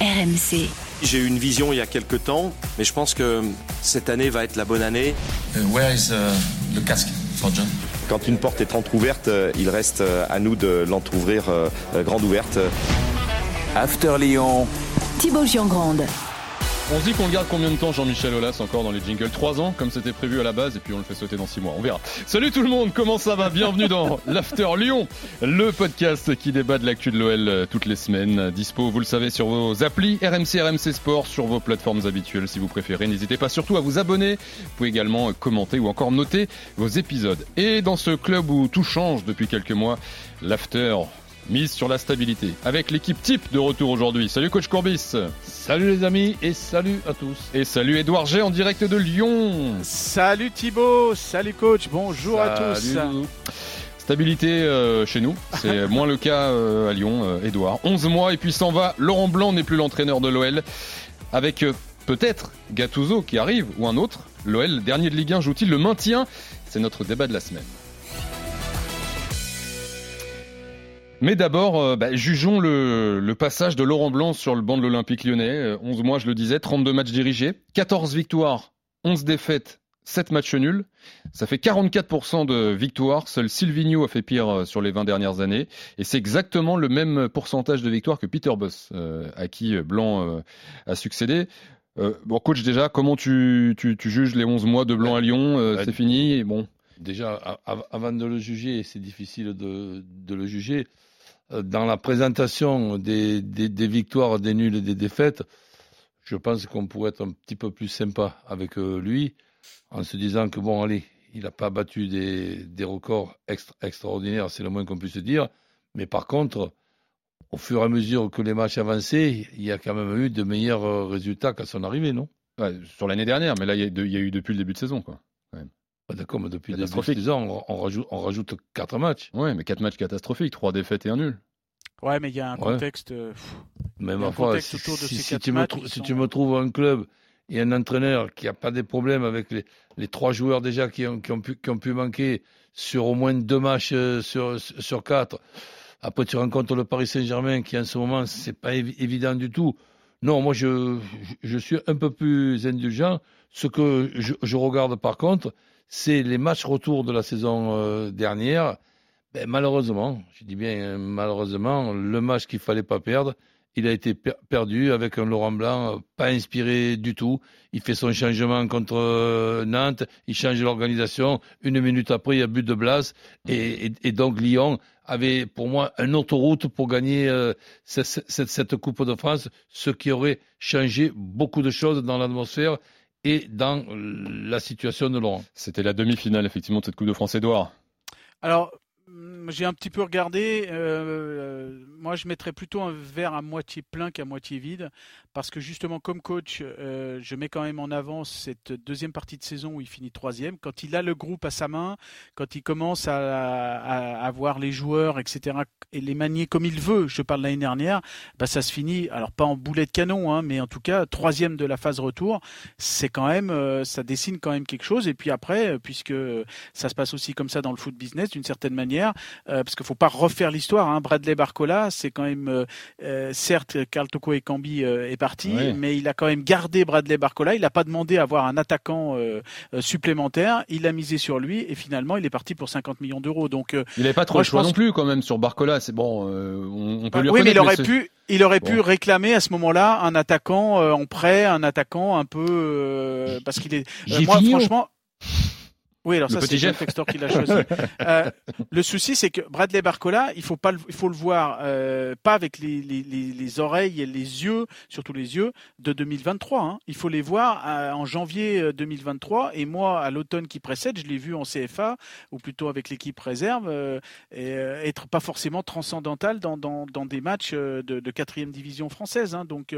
RMC. J'ai eu une vision il y a quelques temps, mais je pense que cette année va être la bonne année. Uh, where is uh, le casque for John? Quand une porte est entrouverte, euh, il reste euh, à nous de l'entrouvrir euh, grande ouverte. After Lyon. Thibaut Giangrande. On se dit qu'on le garde combien de temps Jean-Michel Aulas encore dans les jingles? 3 ans comme c'était prévu à la base et puis on le fait sauter dans 6 mois, on verra. Salut tout le monde, comment ça va? Bienvenue dans l'After Lyon, le podcast qui débat de l'actu de l'OL toutes les semaines. Dispo, vous le savez, sur vos applis RMC, RMC Sport, sur vos plateformes habituelles si vous préférez. N'hésitez pas surtout à vous abonner. Vous pouvez également commenter ou encore noter vos épisodes. Et dans ce club où tout change depuis quelques mois, l'After mise sur la stabilité. Avec l'équipe type de retour aujourd'hui. Salut coach Courbis. Salut les amis et salut à tous. Et salut Edouard G en direct de Lyon. Salut Thibaut, salut coach, bonjour à tous. Stabilité euh, chez nous, c'est moins le cas euh, à Lyon, euh, Edouard. 11 mois et puis s'en va. Laurent Blanc n'est plus l'entraîneur de l'OL. Avec euh, peut-être Gattuso qui arrive ou un autre. L'OL, dernier de Ligue 1, joue-t-il le maintien? C'est notre débat de la semaine. Mais d'abord, euh, bah, jugeons le, le passage de Laurent Blanc sur le banc de l'Olympique lyonnais. Euh, 11 mois, je le disais, 32 matchs dirigés, 14 victoires, 11 défaites, 7 matchs nuls. Ça fait 44% de victoires. Seul Silvino a fait pire euh, sur les 20 dernières années. Et c'est exactement le même pourcentage de victoires que Peter Boss, euh, à qui Blanc euh, a succédé. Euh, bon, coach, déjà, comment tu, tu, tu juges les 11 mois de Blanc à Lyon Euh. C'est fini et bon. Déjà, avant de le juger, c'est difficile de, de le juger. Euh, Dans la présentation des, victoires, des nuls et des défaites, je pense qu'on pourrait être un petit peu plus sympa avec euh, lui, en se disant que bon, allez, il n'a pas battu des, records extra- extraordinaires, c'est le moins qu'on puisse dire. Mais par contre, au fur et à mesure que les matchs avançaient, il y a quand même eu de meilleurs euh, résultats qu'à son arrivée, non? Sur l'année dernière, mais là, il y, a il y a eu depuis le début de saison. Quoi. Ah, D'accord, mais depuis le début de saison, on, on rajoute, on rajoute quatre matchs. Ouais, mais 4 matchs catastrophiques, 3 défaites et un nul. Ouais, mais il y a un Ouais. contexte. euh, pff, Mais ma foi, si, tu me matchs trou- qui si sont- tu me trouves un club et un entraîneur qui n'a pas des problèmes avec les, les trois joueurs déjà qui ont, qui, ont pu, qui ont pu manquer sur au moins deux matchs euh, sur, sur quatre, après tu rencontres le Paris Saint-Germain qui en ce moment, c'est pas évi- évident du tout. Non, moi je, je- je suis un peu plus indulgent. Ce que je, je regarde par contre, c'est les matchs retour de la saison euh, dernière. Ben, malheureusement, je dis bien malheureusement, le match qu'il fallait pas perdre, il a été per- perdu avec un Laurent Blanc euh, pas inspiré du tout. Il fait son changement contre euh, Nantes, il change l'organisation. Une minute après, il y a but de Blas. Et, et- donc Lyon avait pour moi une autre route pour gagner cette Coupe de France, ce qui aurait changé beaucoup de choses dans l'atmosphère et dans la situation de Laurent. C'était la demi-finale, effectivement, de cette Coupe de France, Edouard. Alors, j'ai un petit peu regardé. euh, moi, je mettrais plutôt un verre à moitié plein qu'à moitié vide. Parce que justement, comme coach, euh, je mets quand même en avant cette deuxième partie de saison où il finit troisième. Quand il a le groupe à sa main, quand il commence à, à, à voir les joueurs, etc., et les manier comme il veut, je parle l'année dernière, bah, ça se finit, alors pas en boulet de canon, hein, mais en tout cas, troisième de la phase retour. C'est quand même, euh, ça dessine quand même quelque chose. Et puis après, euh, puisque ça se passe aussi comme ça dans le foot business d'une certaine manière, euh, parce qu'il faut pas refaire l'histoire. Hein. Bradley Barcola, c'est quand même, euh, euh, certes, Carl Toko et Cambi est parti, Oui. mais il a quand même gardé Bradley Barcola. Il n'a pas demandé à avoir un attaquant supplémentaire. Il a misé sur lui et finalement, il est parti pour 50 millions d'euros. Donc, Il n'avait pas trop Moi, le choix non plus, quand même, sur Barcola. C'est bon, on, on peut lui oui, mais il aurait pu, il aurait pu réclamer à ce moment-là un attaquant en prêt, un attaquant un peu parce qu'il est. moi, franchement. Oui, alors Le ça c'est Jeff. Textor qui l'a choisi. Euh, le souci, c'est que Bradley Barcola, il faut pas, le, il faut le voir euh, pas avec les, les, les, les oreilles et les yeux, surtout les yeux de 2023. Hein. Il faut les voir euh, en janvier euh, 2023. Et moi, à l'automne qui précède, je l'ai vu en CFA ou plutôt avec l'équipe réserve, euh, et, être pas forcément transcendantal dans, dans, dans des matchs de, quatrième division française. Hein. Donc,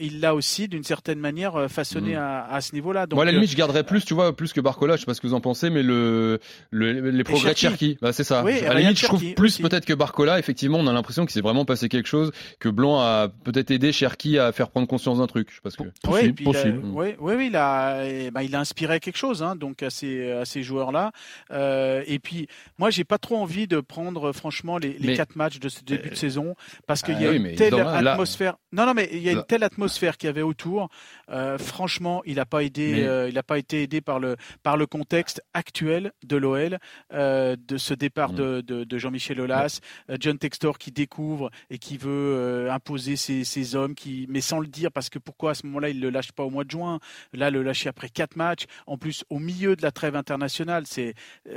il l'a aussi d'une certaine manière façonné Mhm. à, à ce niveau-là. Donc, Moi, à la limite, je garderais plus, tu vois, plus que Barcola. Je sais pas ce que vous en pensez, mais le, le les progrès de Cherki, bah, c'est ça. Oui, à la limite, je trouve plus peut-être que Barcola. Effectivement, on a l'impression qu'il s'est vraiment passé quelque chose, que Blanc a peut-être aidé Cherki à faire prendre conscience d'un truc. Parce que oui, possible. oui, oui, oui, il a, bah, il a inspiré quelque chose, hein, donc à ces, à ces joueurs-là. Euh, et puis, moi, j'ai pas trop envie de prendre, franchement, les, les quatre matchs de ce début de saison, parce qu'il y a ah une telle atmosphère. Non, non, mais il y a une telle atmosphère qu'il y avait autour. Euh, franchement, il n'a pas aidé, euh, il n'a pas été aidé par le par le contexte actuel de l'OL, euh, de ce départ mm. de, de, Jean-Michel Aulas, John Textor qui découvre et qui veut imposer ses, ses, hommes, qui mais sans le dire parce que pourquoi à ce moment-là il le lâche pas au mois de juin, là le lâcher après quatre matchs, en plus au milieu de la trêve internationale, c'est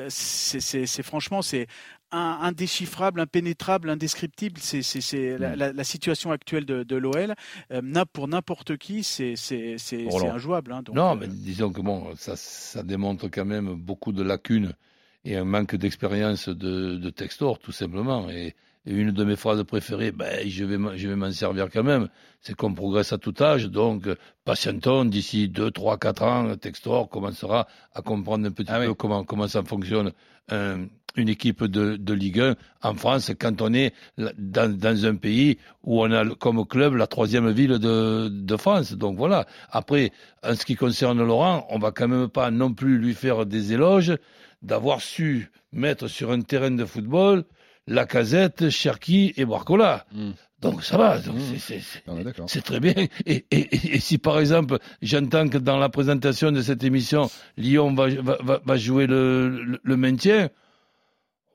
c'est franchement c'est indéchiffrable, impénétrable, indescriptible. C'est la, situation actuelle de, l'OL. Euh, pour n'importe qui, c'est injouable. Hein, non, mais euh, disons que bon, ça, ça démontre quand même beaucoup de lacunes et un manque d'expérience de, de Textor, tout simplement. Et, une de mes phrases préférées, ben, je vais, je vais m'en servir quand même, c'est qu'on progresse à tout âge, donc patientons, d'ici 2, 3, 4 ans, Textor commencera à comprendre un petit ah peu comment, comment ça fonctionne une équipe de, de, Ligue 1 en France quand on est dans, dans, un pays où on a comme club la troisième ville de, de, France. Donc voilà. Après, en ce qui concerne Laurent, on va quand même pas non plus lui faire des éloges d'avoir su mettre sur un terrain de football Lacazette, Cherki et Barcola. Hmm. Donc ça va, hmm. c'est très bien. Et, et, et, si par exemple j'entends que dans la présentation de cette émission, Lyon va, va, va jouer le, le maintien,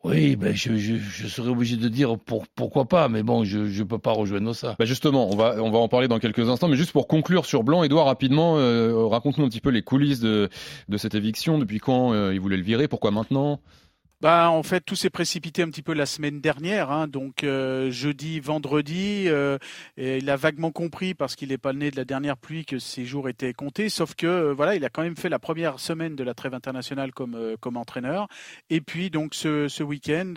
oui, ben je, je, serais obligé de dire pour, pourquoi pas, mais bon, je ne peux pas rejoindre ça. Bah justement, on va, on va en parler dans quelques instants, mais juste pour conclure sur Blanc, Edouard, rapidement, euh, raconte-nous un petit peu les coulisses de, de cette éviction, depuis quand euh, il voulait le virer, pourquoi maintenant? Bah, en fait, tout s'est précipité un petit peu la semaine dernière. Hein, donc, euh, jeudi, vendredi, euh, et il a vaguement compris, parce qu'il n'est pas le nez de la dernière pluie, que ses jours étaient comptés. Sauf que, euh, voilà, il a quand même fait la première semaine de la trêve internationale comme, comme entraîneur. Et puis, donc, ce, ce week-end,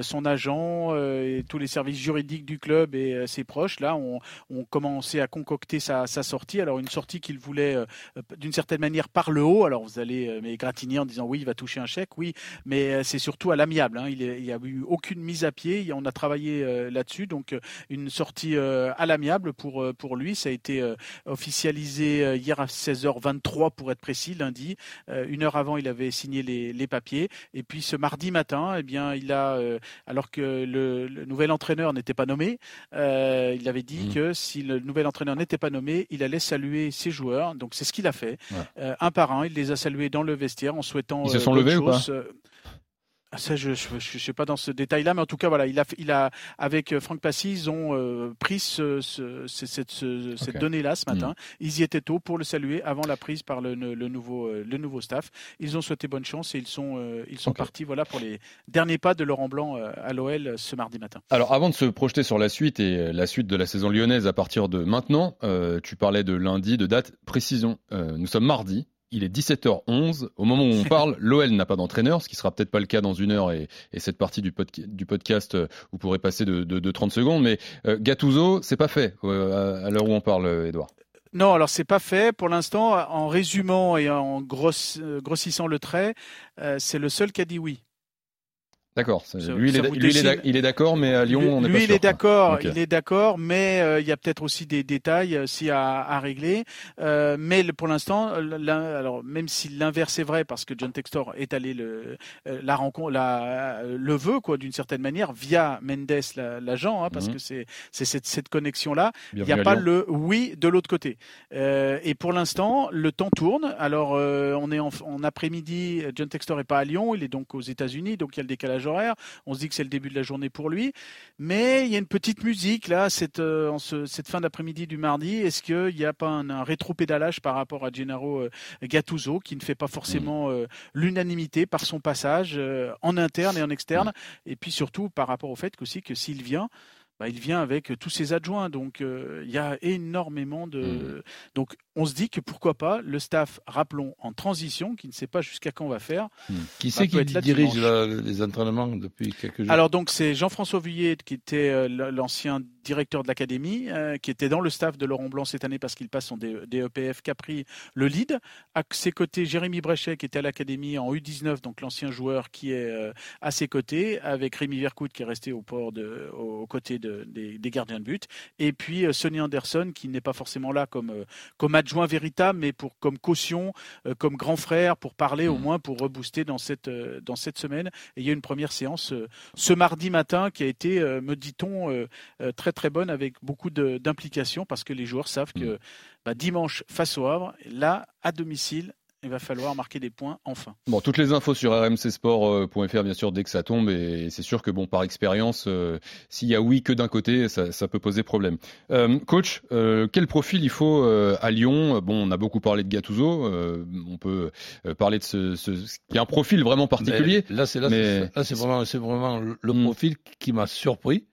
son agent et tous les services juridiques du club et ses proches, là, ont, ont commencé à concocter sa, sa sortie. Alors, une sortie qu'il voulait, d'une certaine manière, par le haut. Alors, vous allez m'égratigner en disant, oui, il va toucher un chèque, oui, mais euh, c'est surtout à l'amiable. Hein. Il n'y a eu aucune mise à pied. On a travaillé euh, là-dessus. Donc, euh, une sortie à l'amiable pour, pour lui. Ça a été officialisé hier à 16h23 pour être précis, lundi. Une heure avant, il avait signé les, les papiers. Et puis, ce mardi matin, eh bien, il a, alors que le, nouvel entraîneur n'était pas nommé, il avait dit mmh. que si le nouvel entraîneur n'était pas nommé, il allait saluer ses joueurs. Donc, c'est ce qu'il a fait. un par un, il les a salués dans le vestiaire en souhaitant. Ils se sont levés ou pas ça, je ne suis pas dans ce détail-là, mais en tout cas, voilà, il a, il a avec euh, Franck Passy, ils ont euh, pris ce, ce, cette, cette donnée-là ce matin. Mm. Ils y étaient tôt pour le saluer avant la prise par le, le nouveau, euh, le nouveau staff. Ils ont souhaité bonne chance et ils sont, ils sont partis voilà, pour les derniers pas de Laurent Blanc à l'OL ce mardi matin. Alors, avant de se projeter sur la suite et la suite de la saison lyonnaise à partir de maintenant, tu parlais de lundi, de date, précision. nous sommes mardi, il est 17h11. Au moment où on parle, l'OL n'a pas d'entraîneur, ce qui sera peut-être pas le cas dans une heure et, cette partie du, podcast, euh, vous pourrez passer de, 30 secondes. Mais euh, Gattuso, c'est pas fait euh, à, l'heure où on parle, Edouard. Non, alors c'est pas fait pour l'instant. En résumant et en grossissant le trait, c'est le seul qui a dit oui. D'accord. Lui, il est, d'accord, mais à Lyon, on n'est pas Lui, il est d'accord, il est d'accord, mais euh, il y a peut-être aussi des détails aussi à, régler. Euh, mais pour l'instant, alors même si l'inverse est vrai, parce que John Textor est allé le, euh, la rencontre, la, le veut quoi, d'une certaine manière via Mendes, l'agent, hein, parce mhm. que c'est cette, cette connexion là. Il n'y a pas le oui de l'autre côté. et pour l'instant, le temps tourne. Alors, on est en, en après-midi. John Textor est pas à Lyon, il est donc aux États-Unis, donc il y a le décalage horaire. On se dit que c'est le début de la journée pour lui. Mais il y a une petite musique là, cette, euh, en cette fin d'après-midi du mardi. Est-ce qu'il n'y a pas un, rétro-pédalage par rapport à Gennaro euh, Gattuso qui ne fait pas forcément euh, l'unanimité par son passage en interne et en externe? Et puis surtout par rapport au fait aussi que s'il vient, bah, il vient avec tous ses adjoints. Donc euh, il y a énormément de. Mmh. Donc on se dit que pourquoi pas le staff, rappelons, en transition, qui ne sait pas jusqu'à quand on va faire. Qui Bah, c'est qui dirige la- les entraînements depuis quelques jours? Alors donc c'est Jean-François Vuillet qui était euh, l'ancien directeur de l'académie, euh, qui était dans le staff de Laurent Blanc cette année parce qu'il passe son DEPF, qui a pris le lead. À ses côtés, Jérémy Bréchet qui était à l'académie en U19, donc l'ancien joueur qui est euh, à ses côtés, avec Rémi Vercoute qui est resté au port de, aux côtés de- des, des gardiens de but, et puis euh, Sonny Anderson qui n'est pas forcément là comme comme adjoint véritable, mais pour comme caution, euh, comme grand frère, pour parler au Mhm. moins pour rebooster dans cette euh, dans cette semaine. Et il y a une première séance euh, ce mardi matin qui a été, me dit-on, très très bonne avec beaucoup d'implication parce que les joueurs savent que Mm. bah, dimanche face au Havre, là à domicile, il va falloir marquer des points enfin. Bon, toutes les infos sur rmcsport.fr, bien sûr, dès que ça tombe. Et c'est sûr que, bon, par expérience, euh, s'il y a oui que d'un côté, ça, ça peut poser problème. Euh, coach, euh, quel profil il faut euh, à Lyon? Bon, on a beaucoup parlé de Gattuso. euh, on peut euh, parler de ce, ce, ce qui est un profil vraiment particulier. Mais Là, c'est là, mais- c'est- là, c'est vraiment, c'est vraiment le le Mm. profil qui m'a surpris.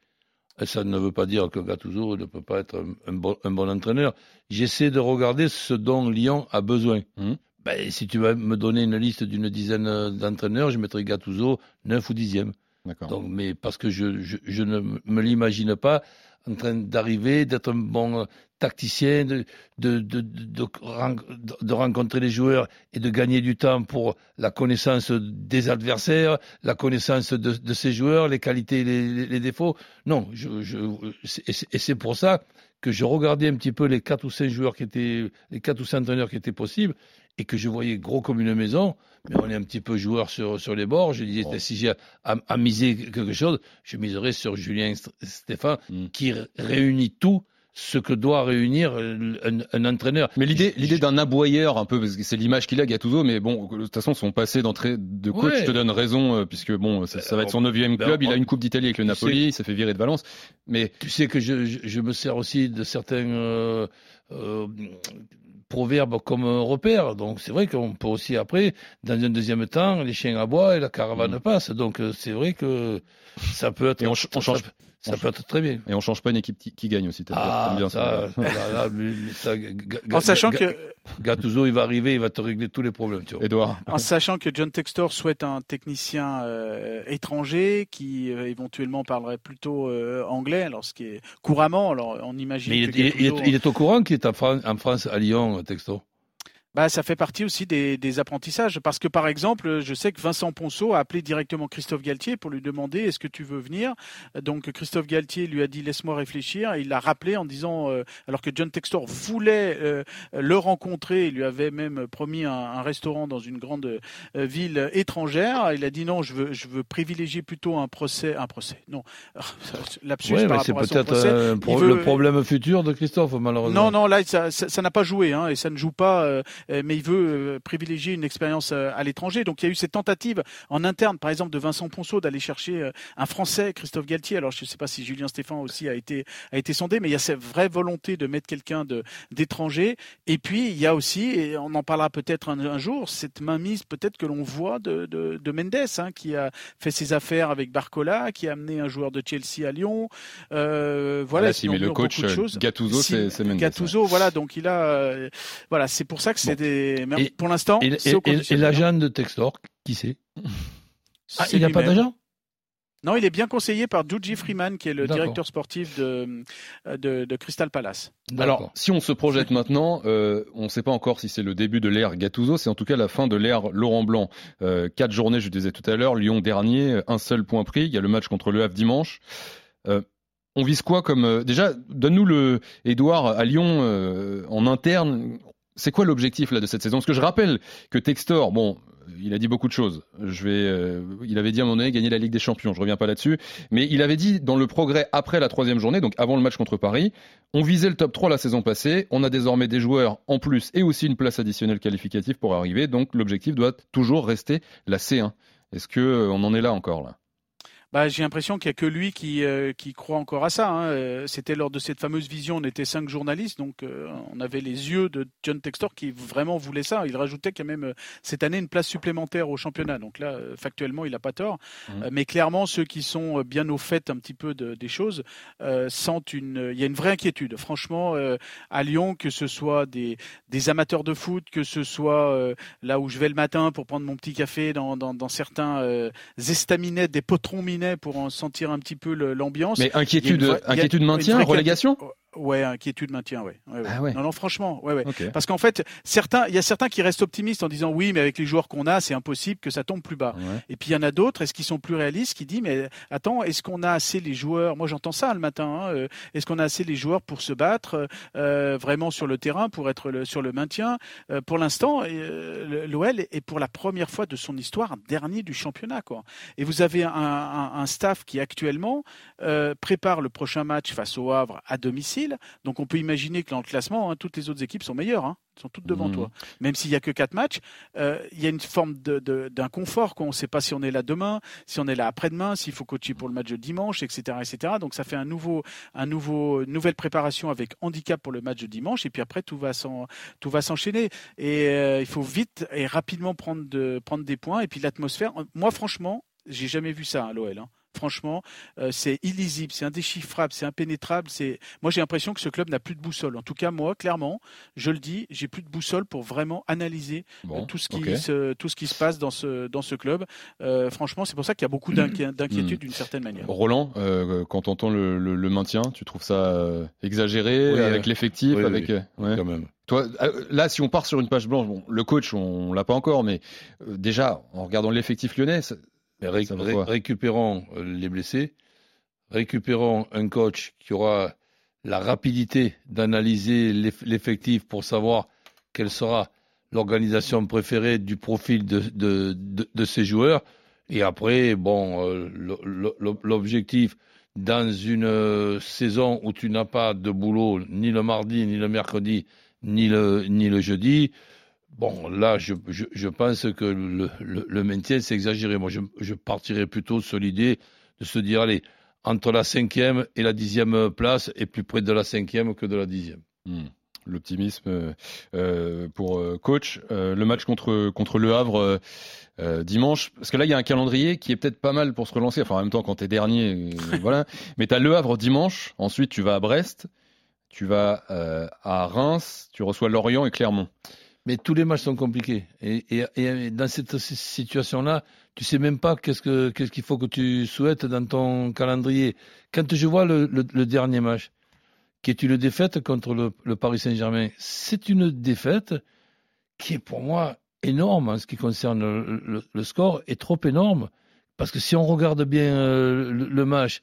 Et ça ne veut pas dire que Gattuso ne peut pas être un, un bon, un bon entraîneur. J'essaie de regarder ce dont Lyon a besoin. Mm. Ben, si tu vas me donner une liste d'une dizaine d'entraîneurs, je mettrai Gattuso 9 ou 10e. D'accord. Donc, mais parce que je, je, je ne me l'imagine pas en train d'arriver, d'être un bon euh, tacticien, de, de, de, de, de ren- de rencontrer les joueurs et de gagner du temps pour la connaissance des adversaires, la connaissance de, de ces joueurs, les qualités et les, défauts. Non, je, je, et c'est- pour ça que je regardais un petit peu les quatre ou cinq joueurs qui étaient, les quatre ou cinq entraîneurs qui étaient possibles et que je voyais gros comme une maison, mais on est un petit peu joueur sur, sur les bords. Je disais, Bon. si j'ai à, à miser quelque chose, je miserais sur Julien St- Stéphane, Mm. qui réunit tout ce que doit réunir un, un entraîneur. Mais l'idée, l'idée d'un aboyeur, un peu, parce que c'est l'image qu'il a, Gattuso, mais bon, de toute façon, son passé d'entrée de coach Ouais. te donne raison, euh, puisque bon, ça, ça va être son neuvième Ben, club, il a une Coupe d'Italie avec le Napoli, il s'est fait virer de Valence, mais Tu sais que je, je, je me sers aussi de certains euh, euh, proverbes comme un repère. Donc c'est vrai qu'on peut aussi après, dans un deuxième temps, les chiens aboient et la caravane Mm. passe. Donc euh, c'est vrai que ça peut être, Et on ch- on ça, change- ça on peut être très bien. et on change pas une équipe qui, gagne aussi. Ah, bien ça, là, là, En sachant que Gattuso, il va arriver, il va te régler tous les problèmes. Tu vois. Edouard. En sachant que John Textor souhaite un technicien euh, étranger qui euh, éventuellement parlerait plutôt euh, anglais, alors ce qui est couramment, alors on imagine Mais il, que il- il Gattuso- est, il est au courant qu'il est en France, en France, à Lyon, Texto. Bah, ça fait partie aussi des, des apprentissages. Parce que, par exemple, je sais que Vincent Ponceau a appelé directement Christophe Galtier pour lui demander est-ce que tu veux venir? Donc, Christophe Galtier lui a dit laisse-moi réfléchir. Et il l'a rappelé en disant, euh, alors que John Textor voulait euh, le rencontrer, il lui avait même promis un, un restaurant dans une grande euh, ville étrangère. Il a dit non, je veux, je veux privilégier plutôt un procès. Un procès, non. Lapsus Ouais, par mais c'est rapport à son peut-être procès. pro- veut- le problème futur de Christophe, malheureusement. Non, non, là, ça n'a pas joué, hein, et ça ne joue pas, mais il veut euh, privilégier une expérience euh, à l'étranger. Donc, il y a eu cette tentative en interne, par exemple, de Vincent Ponceau d'aller chercher euh, un Français, Christophe Galtier. Alors, je ne sais pas si Julien Stéphan aussi a été, a été sondé, mais il y a cette vraie volonté de mettre quelqu'un d'étranger. Et puis, il y a aussi, et on en parlera peut-être un, un jour, cette mainmise peut-être que l'on voit de, de, de Mendes, hein, qui a fait ses affaires avec Barcola, qui a amené un joueur de Chelsea à Lyon. Euh, voilà, Voilà, qui si, mais le coach euh. Gattuso, c'est Mendes. Gattuso, voilà, donc il a, euh, voilà, c'est pour ça que c'est Bon. des. mais Et- pour l'instant, Et, c'est et- et- l'agent de Textor, qui c'est Ah, il n'a pas d'agent Non, il est bien conseillé par Juji Freeman, qui est le directeur sportif de, de, de Crystal Palace. Alors, si on se projette maintenant, euh, on ne sait pas encore si c'est le début de l'ère Gattuso, c'est en tout cas la fin de l'ère Laurent Blanc. Euh, quatre journées, je disais tout à l'heure, Lyon dernier, un seul point pris. Il y a le match contre le Havre dimanche. Euh, on vise quoi comme euh, déjà Donne-nous le Édouard à Lyon euh, en interne. C'est quoi l'objectif là de cette saison? Parce que je rappelle que Textor, bon, il a dit beaucoup de choses. Je vais, euh, il avait dit à un moment donné gagner la Ligue des Champions. Je reviens pas là-dessus, mais il avait dit dans le progrès après la troisième journée, donc avant le match contre Paris, on visait le top 3 la saison passée. On a désormais des joueurs en plus et aussi une place additionnelle qualificative pour arriver. Donc l'objectif doit toujours rester la C1. Est-ce que euh, on en est là encore là? Bah, j'ai l'impression qu'il n'y a que lui qui, euh, qui croit encore à ça. Hein. Euh, C'était lors de cette fameuse vision, on était cinq journalistes, donc euh, on avait les yeux de John Textor qui vraiment voulait ça. Il rajoutait quand même cette année une place supplémentaire au championnat. Donc là, factuellement, il n'a pas tort. Euh, mais clairement, ceux qui sont bien au fait un petit peu de- des choses sentent une. Il y a une vraie inquiétude. Franchement, à Lyon, que ce soit des, des amateurs de foot, que ce soit là où je vais le matin pour prendre mon petit café dans, dans, dans certains estaminets, des potrons minets pour en sentir un petit peu l'ambiance. Mais inquiétude, vraie- inquiétude maintien, relégation? Ouais, inquiétude maintien, ouais. ouais, ouais. Ah ouais. Non, non, franchement, ouais, ouais. Parce qu'en fait, certains, il y a certains qui restent optimistes en disant oui, mais avec les joueurs qu'on a, c'est impossible que ça tombe plus bas. Et puis il y en a d'autres, est-ce qu'ils sont plus réalistes, qui disent mais attends, est-ce qu'on a assez les joueurs Moi j'entends ça le matin. hein, euh, est-ce qu'on a assez les joueurs pour se battre euh, vraiment sur le terrain, pour être le- sur le maintien Euh, Pour l'instant, euh, l'OL est pour la première fois de son histoire dernier du championnat, quoi. Et vous avez un, un- un staff qui actuellement euh, prépare le prochain match face au Havre à domicile. Donc on peut imaginer que dans le classement, hein, toutes les autres équipes sont meilleures, hein, sont toutes devant Mhm. toi. Même s'il y a que quatre matchs, euh, il y a une forme d'inconfort. qu'on On ne sait pas si on est là demain, si on est là après-demain, s'il faut coacher pour le match de dimanche, etc., etc. Donc ça fait un nouveau, un nouveau, une nouvelle préparation avec handicap pour le match de dimanche. Et puis après tout va s'en- tout va s'enchaîner. Et euh, il faut vite et rapidement prendre de, prendre des points. Et puis l'atmosphère. Moi franchement, j'ai jamais vu ça à l'OL. hein. Franchement, euh, c'est illisible, c'est indéchiffrable, c'est impénétrable. C'est moi j'ai l'impression que ce club n'a plus de boussole. En tout cas moi, clairement, je le dis, j'ai plus de boussole pour vraiment analyser Bon, euh, tout ce qui se tout ce qui se passe dans ce dans ce club. Euh, franchement, c'est pour ça qu'il y a beaucoup d'inqui- d'inquiétude d'une certaine manière. Roland, euh, quand tu entends le, le- le maintien, tu trouves ça euh, exagéré Oui, avec euh, l'effectif, oui, avec oui. ouais. quand même. Toi, là, si on part sur une page blanche, bon, le coach, on, l'a pas encore, mais euh, déjà, en regardant l'effectif lyonnais, ça- ré- ré- récupérons euh, les blessés, récupérons un coach qui aura la rapidité d'analyser l'eff- l'effectif pour savoir quelle sera l'organisation préférée du profil de, de, de, de ces joueurs. Et après, bon, euh, l'objectif dans une euh, saison où tu n'as pas de boulot ni le mardi, ni le mercredi, ni le, ni le jeudi, Bon, là, je, je, je pense que le, le, le maintien, c'est exagéré. Moi, je, je partirais plutôt sur l'idée de se dire, allez, entre la cinquième et la dixième place, et plus près de la cinquième que de la dixième. Hmm. L'optimisme euh, euh, pour euh, coach. Euh, le match contre, contre Le Havre euh, dimanche, parce que là, il y a un calendrier qui est peut-être pas mal pour se relancer. Enfin, en même temps, quand tu es dernier, voilà. Mais tu as Le Havre dimanche, ensuite tu vas à Brest, tu vas à Reims, tu reçois Lorient et Clermont. Mais tous les matchs sont compliqués. Et, dans cette situation-là, tu sais même pas qu'est-ce que qu'est-ce qu'il faut que tu souhaites dans ton calendrier. Quand je vois le, dernier match, qui est une défaite contre le, le Paris Saint-Germain, c'est une défaite qui est pour moi énorme en ce qui concerne le, score, est trop énorme. Parce que si on regarde bien euh, le match,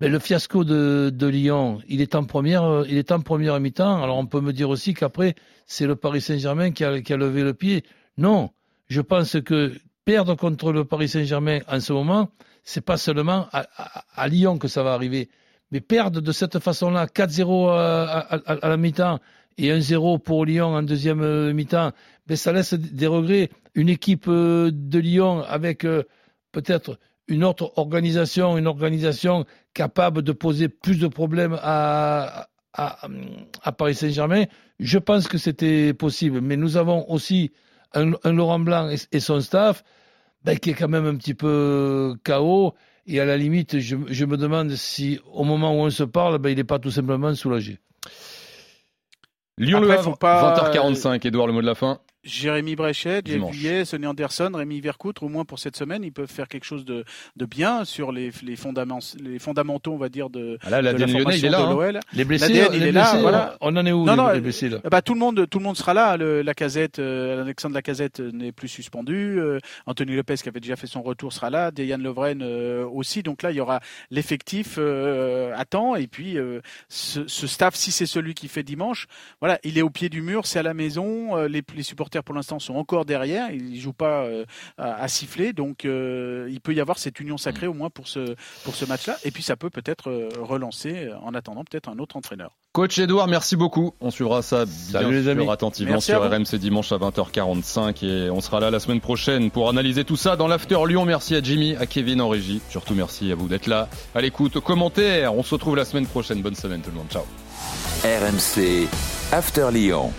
ben, le fiasco de, Lyon, il est en première, euh, il est en première mi-temps. Alors on peut me dire aussi qu'après c'est le Paris Saint-Germain qui a, levé le pied. Non, je pense que perdre contre le Paris Saint-Germain en ce moment, c'est pas seulement à, Lyon que ça va arriver, mais perdre de cette façon-là 4-0 à, à, à, la mi-temps et 1-0 pour Lyon en deuxième mi-temps, ben ça laisse des regrets. Une équipe de Lyon avec euh, peut-être une autre organisation, une organisation capable de poser plus de problèmes à, à, à Paris Saint-Germain, je pense que c'était possible. Mais nous avons aussi un, un Laurent Blanc et, et son staff ben, qui est quand même un petit peu chaos. Et à la limite, je, je me demande si au moment où on se parle, ben, il n'est pas tout simplement soulagé. Lyon Le Havre, pas... 20h45, Edouard, le mot de la fin. Jérémy Bréchet, Jeff Sonny Anderson, Rémi Vercoutre, au moins pour cette semaine, ils peuvent faire quelque chose de, de bien sur les, les, fondaments, les fondamentaux, on va dire, de, ah là, de la Lyonnais, il est là, de l'OL. Hein. Les blessés, les il est blessés, là, voilà. On en est où non, non, les blessés là? bah, tout le monde, tout le monde sera là. Le, la casette, euh, Alexandre Lacazette n'est plus suspendu. Euh, Anthony Lopez qui avait déjà fait son retour sera là. Dejan Lovren euh, aussi. Donc là, il y aura l'effectif euh, à temps. Et puis ce, ce, staff, si c'est celui qui fait dimanche, voilà, il est au pied du mur, c'est à la maison. Euh, les, les supporters pour l'instant sont encore derrière, il ne joue pas euh, à, à, siffler, donc euh, il peut y avoir cette union sacrée au moins pour ce, pour ce match-là, et puis ça peut peut-être euh, relancer en attendant peut-être un autre entraîneur. Coach Edouard, merci beaucoup. On suivra ça bien Salut les sûr attentivement Merci sur. RMC dimanche à 20h45 et on sera là la semaine prochaine pour analyser tout ça dans l'After Lyon. Merci à Jimmy, à Kevin en régie. Surtout merci à vous d'être là, à l'écoute, aux commentaires. On se retrouve la semaine prochaine. Bonne semaine tout le monde. Ciao. RMC After Lyon.